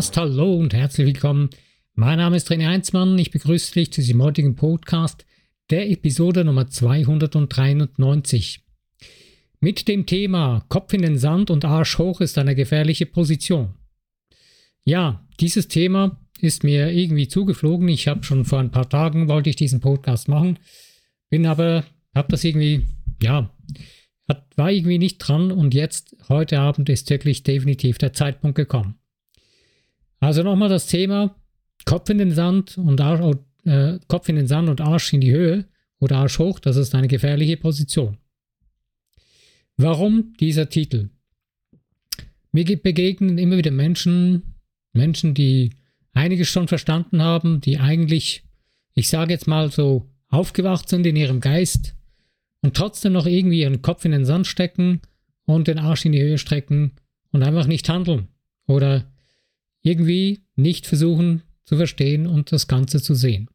Podcast. Hallo und herzlich willkommen. Mein Name ist René Heinzmann. Ich begrüße dich zu diesem heutigen Podcast, der Episode Nummer 293. Mit dem Thema Kopf in den Sand und Arsch hoch ist eine gefährliche Position. Ja, dieses Thema ist mir irgendwie zugeflogen. Ich habe schon vor ein paar Tagen wollte ich diesen Podcast machen, bin aber, habe das irgendwie, ja, war irgendwie nicht dran und jetzt, heute Abend, ist wirklich definitiv der Zeitpunkt gekommen. Also nochmal das Thema Kopf in den Sand und Arsch, äh, Kopf in den Sand und Arsch in die Höhe oder Arsch hoch, das ist eine gefährliche Position. Warum dieser Titel? Mir begegnen immer wieder Menschen, Menschen, die einiges schon verstanden haben, die eigentlich, ich sage jetzt mal so, aufgewacht sind in ihrem Geist und trotzdem noch irgendwie ihren Kopf in den Sand stecken und den Arsch in die Höhe strecken und einfach nicht handeln oder irgendwie nicht versuchen zu verstehen und das Ganze zu sehen.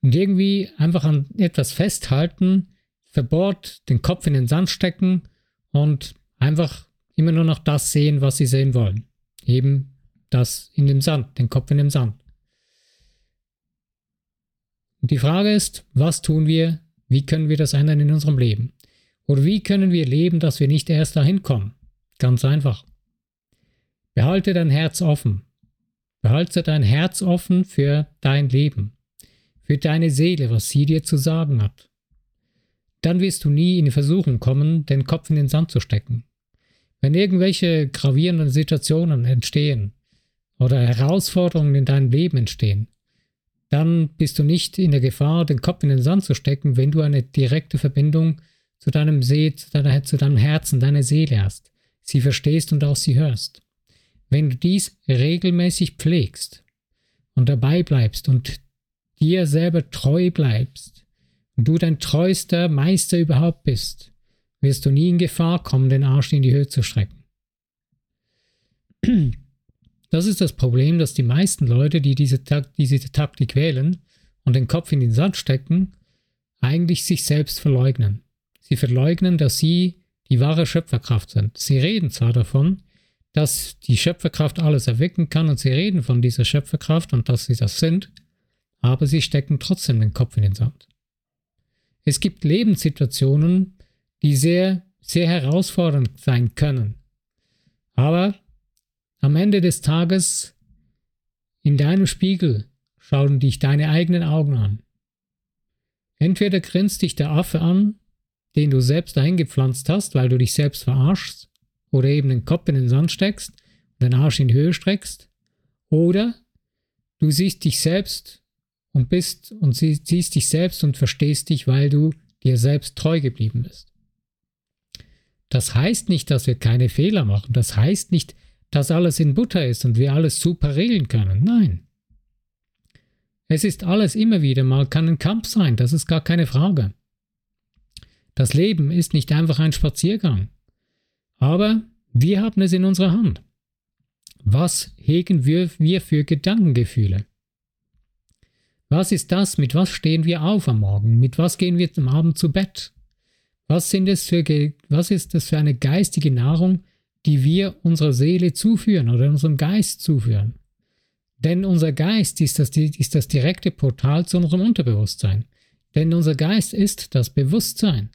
Und irgendwie einfach an etwas festhalten, verbohrt, den Kopf in den Sand stecken und einfach immer nur noch das sehen, was sie sehen wollen. Eben das in dem Sand, den Kopf in dem Sand. Und die Frage ist, was tun wir, wie können wir das ändern in unserem Leben? Oder wie können wir leben, dass wir nicht erst dahin kommen? Ganz einfach. Behalte dein Herz offen. Behalte dein Herz offen für dein Leben, für deine Seele, was sie dir zu sagen hat. Dann wirst du nie in die Versuchung kommen, den Kopf in den Sand zu stecken. Wenn irgendwelche gravierenden Situationen entstehen oder Herausforderungen in deinem Leben entstehen, dann bist du nicht in der Gefahr, den Kopf in den Sand zu stecken, wenn du eine direkte Verbindung zu deinem See, zu, deiner, zu deinem Herzen, deiner Seele hast, sie verstehst und auch sie hörst. Wenn du dies regelmäßig pflegst und dabei bleibst und dir selber treu bleibst und du dein treuster Meister überhaupt bist, wirst du nie in Gefahr kommen, den Arsch in die Höhe zu strecken. Das ist das Problem, dass die meisten Leute, die diese, diese Taktik wählen und den Kopf in den Sand stecken, eigentlich sich selbst verleugnen. Sie verleugnen, dass sie die wahre Schöpferkraft sind. Sie reden zwar davon, dass die Schöpferkraft alles erwecken kann und sie reden von dieser Schöpferkraft und dass sie das sind, aber sie stecken trotzdem den Kopf in den Sand. Es gibt Lebenssituationen, die sehr, sehr herausfordernd sein können. Aber am Ende des Tages in deinem Spiegel schauen dich deine eigenen Augen an. Entweder grinst dich der Affe an, den du selbst dahin gepflanzt hast, weil du dich selbst verarschst, oder eben den Kopf in den Sand steckst und den Arsch in die Höhe streckst, oder du siehst dich selbst und bist und siehst dich selbst und verstehst dich, weil du dir selbst treu geblieben bist. Das heißt nicht, dass wir keine Fehler machen. Das heißt nicht, dass alles in Butter ist und wir alles super regeln können. Nein. Es ist alles immer wieder mal, kann ein Kampf sein, das ist gar keine Frage. Das Leben ist nicht einfach ein Spaziergang. Aber wir haben es in unserer Hand. Was hegen wir, wir für Gedankengefühle? Was ist das? Mit was stehen wir auf am Morgen? Mit was gehen wir am Abend zu Bett? Was, sind es für, was ist das für eine geistige Nahrung, die wir unserer Seele zuführen oder unserem Geist zuführen. Denn unser Geist ist das, ist das direkte Portal zu unserem Unterbewusstsein. Denn unser Geist ist das Bewusstsein.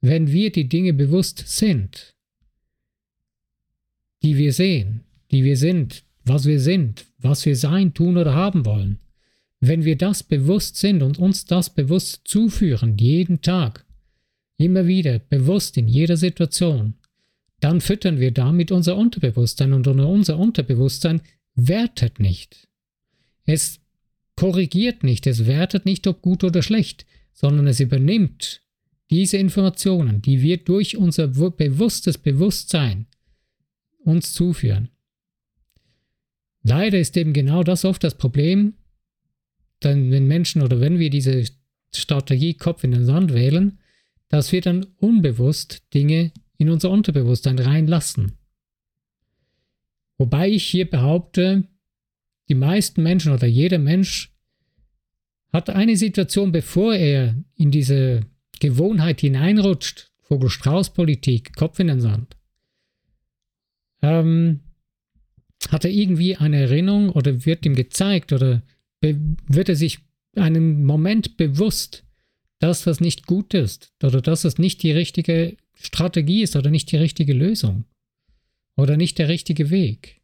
Wenn wir die Dinge bewusst sind, die wir sehen, die wir sind, was wir sind, was wir sein, tun oder haben wollen, wenn wir das bewusst sind und uns das bewusst zuführen, jeden Tag, immer wieder, bewusst in jeder Situation, dann füttern wir damit unser Unterbewusstsein und unser Unterbewusstsein wertet nicht. Es korrigiert nicht, es wertet nicht, ob gut oder schlecht, sondern es übernimmt diese Informationen, die wir durch unser bewusstes Bewusstsein uns zuführen. Leider ist eben genau das oft das Problem, denn wenn Menschen oder wenn wir diese Strategie Kopf in den Sand wählen, dass wir dann unbewusst Dinge in unser Unterbewusstsein reinlassen. Wobei ich hier behaupte, die meisten Menschen oder jeder Mensch hat eine Situation, bevor er in diese Gewohnheit hineinrutscht, Vogel-Strauß-Politik, Kopf in den Sand, ähm, hat er irgendwie eine Erinnerung oder wird ihm gezeigt oder wird er sich einen Moment bewusst, dass das nicht gut ist oder dass das nicht die richtige Strategie ist oder nicht die richtige Lösung oder nicht der richtige Weg.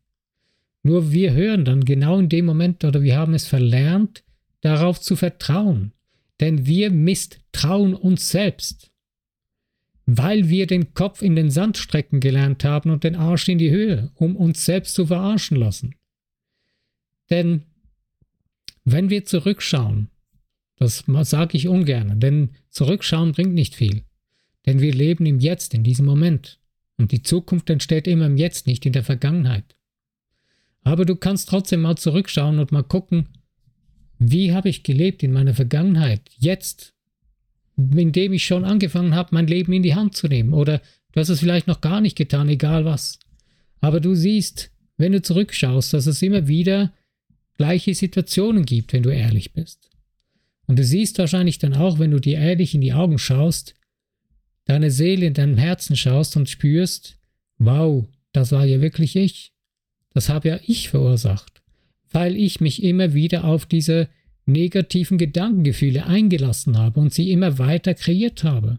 Nur wir hören dann genau in dem Moment oder wir haben es verlernt, darauf zu vertrauen, denn wir misstrauen uns selbst, weil wir den Kopf in den Sand strecken gelernt haben und den Arsch in die Höhe, um uns selbst zu verarschen lassen. Denn wenn wir zurückschauen, das sage ich ungern, denn zurückschauen bringt nicht viel. Denn wir leben im Jetzt, in diesem Moment. Und die Zukunft entsteht immer im Jetzt, nicht in der Vergangenheit. Aber du kannst trotzdem mal zurückschauen und mal gucken, wie habe ich gelebt in meiner Vergangenheit, jetzt, indem ich schon angefangen habe, mein Leben in die Hand zu nehmen. Oder du hast es vielleicht noch gar nicht getan, egal was. Aber du siehst, wenn du zurückschaust, dass es immer wieder gleiche Situationen gibt, wenn du ehrlich bist. Und du siehst wahrscheinlich dann auch, wenn du dir ehrlich in die Augen schaust, deine Seele in deinem Herzen schaust und spürst, wow, das war ja wirklich ich. Das habe ja ich verursacht, weil ich mich immer wieder auf diese negativen Gedankengefühle eingelassen habe und sie immer weiter kreiert habe.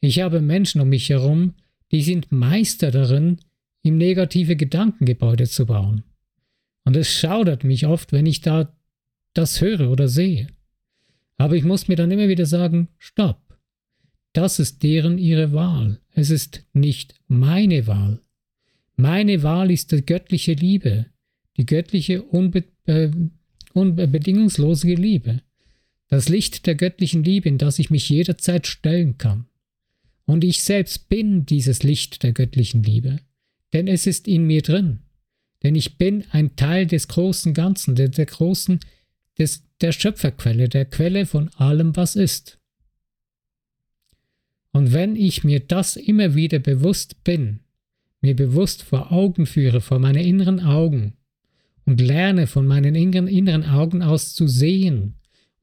Ich habe Menschen um mich herum, die sind Meister darin, ihm negative Gedankengebäude zu bauen. Und es schaudert mich oft, wenn ich da das höre oder sehe. Aber ich muss mir dann immer wieder sagen, stopp. Das ist deren ihre Wahl. Es ist nicht meine Wahl. Meine Wahl ist die göttliche Liebe, die göttliche unbe äh, unbedingungslose Liebe, das Licht der göttlichen Liebe, in das ich mich jederzeit stellen kann. Und ich selbst bin dieses Licht der göttlichen Liebe, denn es ist in mir drin. Denn ich bin ein Teil des großen Ganzen, der, der großen, des, der Schöpferquelle, der Quelle von allem, was ist. Und wenn ich mir das immer wieder bewusst bin, mir bewusst vor Augen führe, vor meine inneren Augen und lerne von meinen inneren, Augen aus zu sehen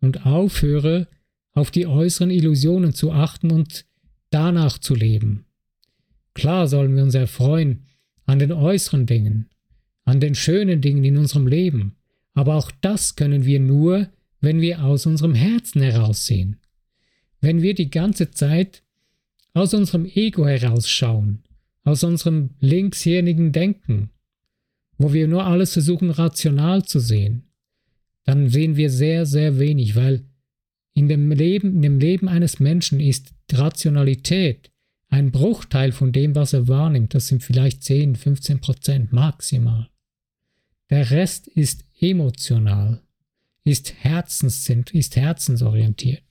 und aufhöre, auf die äußeren Illusionen zu achten und danach zu leben. Klar sollen wir uns erfreuen an den äußeren Dingen, an den schönen Dingen in unserem Leben, aber auch das können wir nur, wenn wir aus unserem Herzen heraussehen. Wenn wir die ganze Zeit aus unserem Ego herausschauen, aus unserem linkshirnigen Denken, wo wir nur alles versuchen rational zu sehen, dann sehen wir sehr, sehr wenig, weil in dem Leben, in dem Leben eines Menschen ist Rationalität ein Bruchteil von dem, was er wahrnimmt. Das sind vielleicht 10, 15 Prozent maximal. Der Rest ist emotional, ist, Herzens, ist herzensorientiert.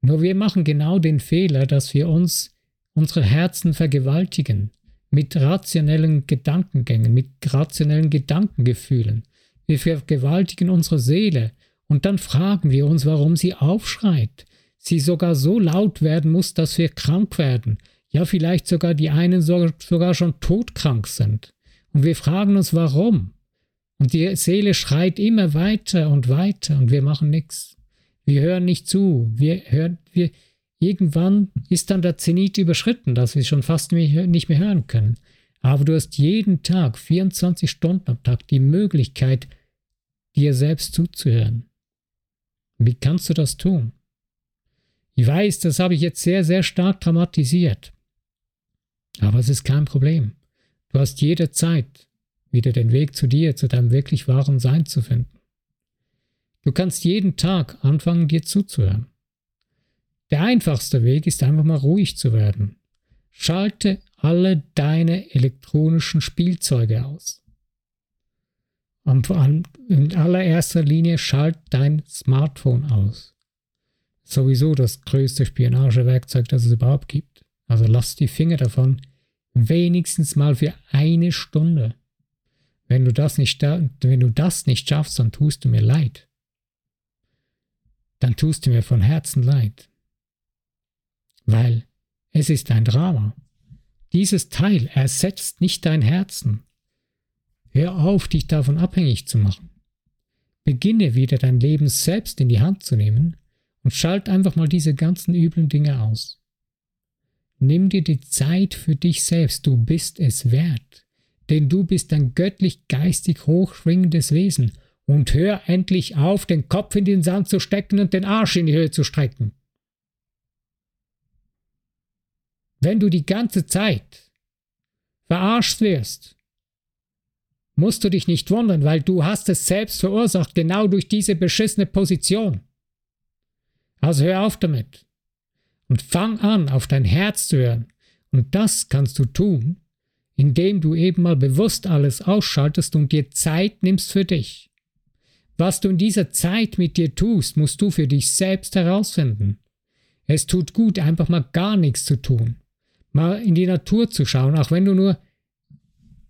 Nur wir machen genau den Fehler, dass wir uns unsere Herzen vergewaltigen mit rationellen Gedankengängen, mit rationellen Gedankengefühlen. Wir vergewaltigen unsere Seele und dann fragen wir uns, warum sie aufschreit, sie sogar so laut werden muss, dass wir krank werden, ja vielleicht sogar die einen sogar schon todkrank sind. Und wir fragen uns, warum? Und die Seele schreit immer weiter und weiter und wir machen nichts. Wir hören nicht zu. Wir hören, wir, irgendwann ist dann der Zenit überschritten, dass wir schon fast nicht mehr hören können. Aber du hast jeden Tag, 24 Stunden am Tag, die Möglichkeit, dir selbst zuzuhören. Wie kannst du das tun? Ich weiß, das habe ich jetzt sehr, sehr stark dramatisiert. Aber es ist kein Problem. Du hast jederzeit wieder den Weg zu dir, zu deinem wirklich wahren Sein zu finden. Du kannst jeden Tag anfangen, dir zuzuhören. Der einfachste Weg ist einfach mal ruhig zu werden. Schalte alle deine elektronischen Spielzeuge aus. in allererster Linie schalt dein Smartphone aus. Sowieso das größte Spionagewerkzeug, das es überhaupt gibt. Also lass die Finger davon, wenigstens mal für eine Stunde. Wenn du das nicht, wenn du das nicht schaffst, dann tust du mir leid. Dann tust du mir von Herzen leid. Weil es ist ein Drama. Dieses Teil ersetzt nicht dein Herzen. Hör auf, dich davon abhängig zu machen. Beginne wieder dein Leben selbst in die Hand zu nehmen und schalt einfach mal diese ganzen üblen Dinge aus. Nimm dir die Zeit für dich selbst, du bist es wert. denn du bist ein göttlich geistig hochschwingendes Wesen. Und hör endlich auf, den Kopf in den Sand zu stecken und den Arsch in die Höhe zu strecken. Wenn du die ganze Zeit verarscht wirst, musst du dich nicht wundern, weil du hast es selbst verursacht, genau durch diese beschissene Position. Also hör auf damit und fang an, auf dein Herz zu hören. Und das kannst du tun, indem du eben mal bewusst alles ausschaltest und dir Zeit nimmst für dich. Was du in dieser Zeit mit dir tust, musst du für dich selbst herausfinden. Es tut gut, einfach mal gar nichts zu tun. Mal in die Natur zu schauen, auch wenn du nur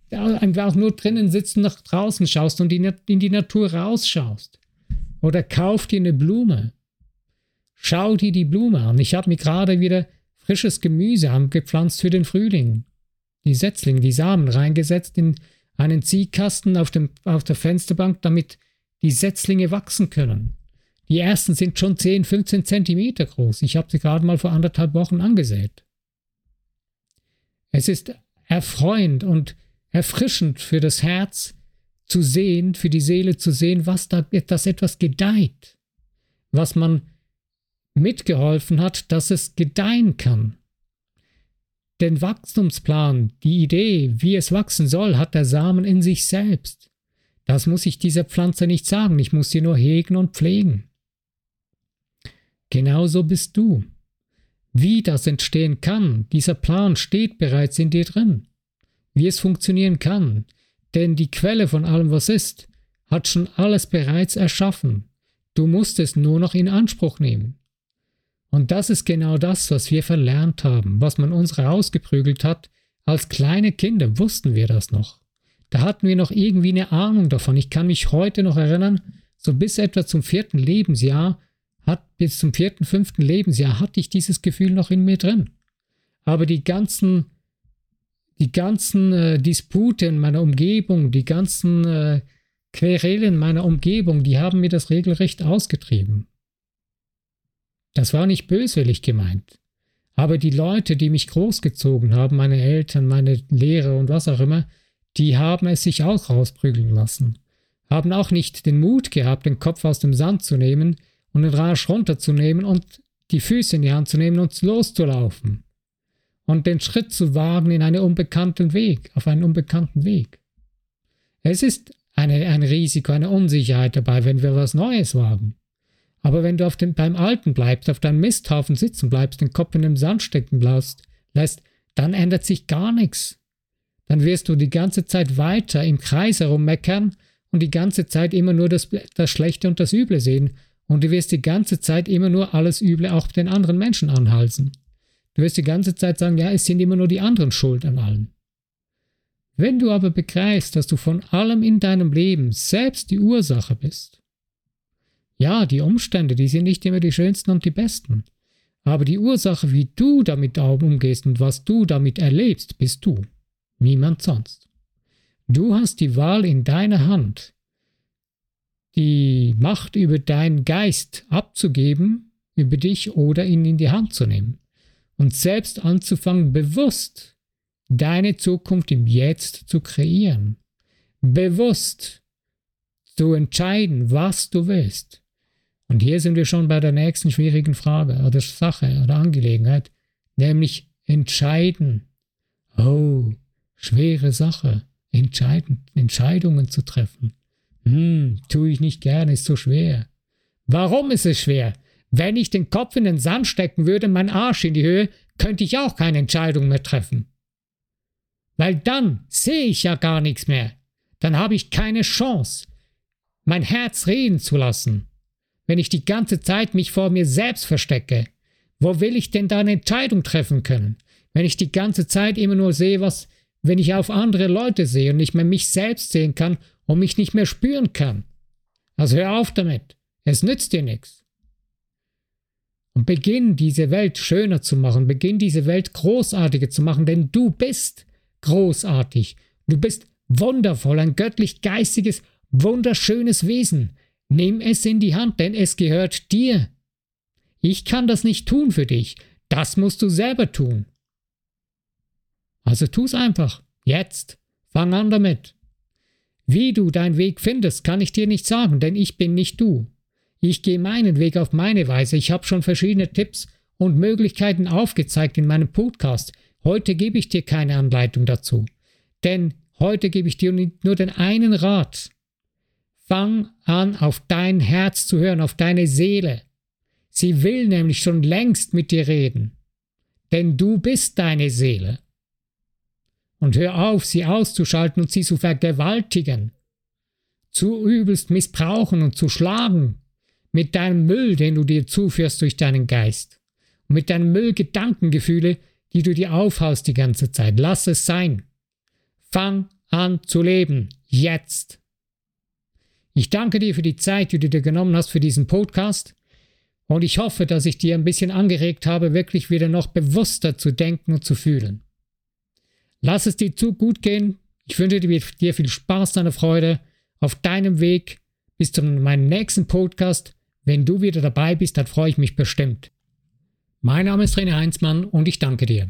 einfach nur drinnen sitzt und nach draußen schaust und in die Natur rausschaust. Oder kauf dir eine Blume. Schau dir die Blume an. Ich habe mir gerade wieder frisches Gemüse angepflanzt für den Frühling die Setzlinge, die Samen reingesetzt in einen Ziehkasten auf, dem, auf der Fensterbank, damit die Setzlinge wachsen können. Die ersten sind schon 10, 15 Zentimeter groß. Ich habe sie gerade mal vor anderthalb Wochen angesät. Es ist erfreuend und erfrischend für das Herz zu sehen, für die Seele zu sehen, was da, dass etwas gedeiht, was man mitgeholfen hat, dass es gedeihen kann. Den Wachstumsplan, die Idee, wie es wachsen soll, hat der Samen in sich selbst. Das muss ich dieser Pflanze nicht sagen, ich muss sie nur hegen und pflegen. Genauso bist du. Wie das entstehen kann, dieser Plan steht bereits in dir drin. Wie es funktionieren kann, denn die Quelle von allem, was ist, hat schon alles bereits erschaffen. Du musst es nur noch in Anspruch nehmen. Und das ist genau das, was wir verlernt haben, was man uns rausgeprügelt hat. Als kleine Kinder wussten wir das noch. Da hatten wir noch irgendwie eine Ahnung davon. Ich kann mich heute noch erinnern, so bis etwa zum vierten Lebensjahr, hat, bis zum vierten, fünften Lebensjahr hatte ich dieses Gefühl noch in mir drin. Aber die ganzen, die ganzen äh, Dispute in meiner Umgebung, die ganzen äh, Querelen meiner Umgebung, die haben mir das regelrecht ausgetrieben. Das war nicht böswillig gemeint. Aber die Leute, die mich großgezogen haben, meine Eltern, meine Lehrer und was auch immer, die haben es sich auch rausprügeln lassen. Haben auch nicht den Mut gehabt, den Kopf aus dem Sand zu nehmen und den Rasch runterzunehmen und die Füße in die Hand zu nehmen und loszulaufen. Und den Schritt zu wagen in einen unbekannten Weg, auf einen unbekannten Weg. Es ist eine, ein Risiko, eine Unsicherheit dabei, wenn wir was Neues wagen. Aber wenn du auf den, beim Alten bleibst, auf deinem Misthaufen sitzen bleibst, den Kopf in den Sand stecken lässt, lässt, dann ändert sich gar nichts. Dann wirst du die ganze Zeit weiter im Kreis herummeckern und die ganze Zeit immer nur das, das Schlechte und das Üble sehen. Und du wirst die ganze Zeit immer nur alles Üble auch den anderen Menschen anhalsen. Du wirst die ganze Zeit sagen, ja, es sind immer nur die anderen schuld an allem. Wenn du aber begreifst, dass du von allem in deinem Leben selbst die Ursache bist, ja, die Umstände, die sind nicht immer die schönsten und die besten. Aber die Ursache, wie du damit umgehst und was du damit erlebst, bist du. Niemand sonst. Du hast die Wahl in deiner Hand, die Macht über deinen Geist abzugeben, über dich oder ihn in die Hand zu nehmen. Und selbst anzufangen, bewusst deine Zukunft im Jetzt zu kreieren. Bewusst zu entscheiden, was du willst. Und hier sind wir schon bei der nächsten schwierigen Frage oder Sache oder Angelegenheit, nämlich entscheiden. Oh, schwere Sache, entscheiden, Entscheidungen zu treffen. Hm, tue ich nicht gerne, ist so schwer. Warum ist es schwer? Wenn ich den Kopf in den Sand stecken würde, mein Arsch in die Höhe, könnte ich auch keine Entscheidung mehr treffen. Weil dann sehe ich ja gar nichts mehr. Dann habe ich keine Chance, mein Herz reden zu lassen wenn ich die ganze Zeit mich vor mir selbst verstecke? Wo will ich denn da eine Entscheidung treffen können? Wenn ich die ganze Zeit immer nur sehe, was, wenn ich auf andere Leute sehe und nicht mehr mich selbst sehen kann und mich nicht mehr spüren kann. Also hör auf damit. Es nützt dir nichts. Und beginn diese Welt schöner zu machen, beginn diese Welt großartiger zu machen, denn du bist großartig. Du bist wundervoll, ein göttlich geistiges, wunderschönes Wesen. Nimm es in die Hand, denn es gehört dir. Ich kann das nicht tun für dich. Das musst du selber tun. Also tu's einfach. Jetzt. Fang an damit. Wie du deinen Weg findest, kann ich dir nicht sagen, denn ich bin nicht du. Ich gehe meinen Weg auf meine Weise. Ich habe schon verschiedene Tipps und Möglichkeiten aufgezeigt in meinem Podcast. Heute gebe ich dir keine Anleitung dazu. Denn heute gebe ich dir nur den einen Rat. Fang an, auf dein Herz zu hören, auf deine Seele. Sie will nämlich schon längst mit dir reden. Denn du bist deine Seele. Und hör auf, sie auszuschalten und sie zu vergewaltigen, zu übelst missbrauchen und zu schlagen mit deinem Müll, den du dir zuführst durch deinen Geist und mit deinem Müll Gedankengefühle, die du dir aufhaust die ganze Zeit. Lass es sein. Fang an zu leben. Jetzt. Ich danke dir für die Zeit, die du dir genommen hast für diesen Podcast. Und ich hoffe, dass ich dir ein bisschen angeregt habe, wirklich wieder noch bewusster zu denken und zu fühlen. Lass es dir zu gut gehen. Ich wünsche dir viel Spaß, deine Freude auf deinem Weg bis zu meinem nächsten Podcast. Wenn du wieder dabei bist, dann freue ich mich bestimmt. Mein Name ist René Heinzmann und ich danke dir.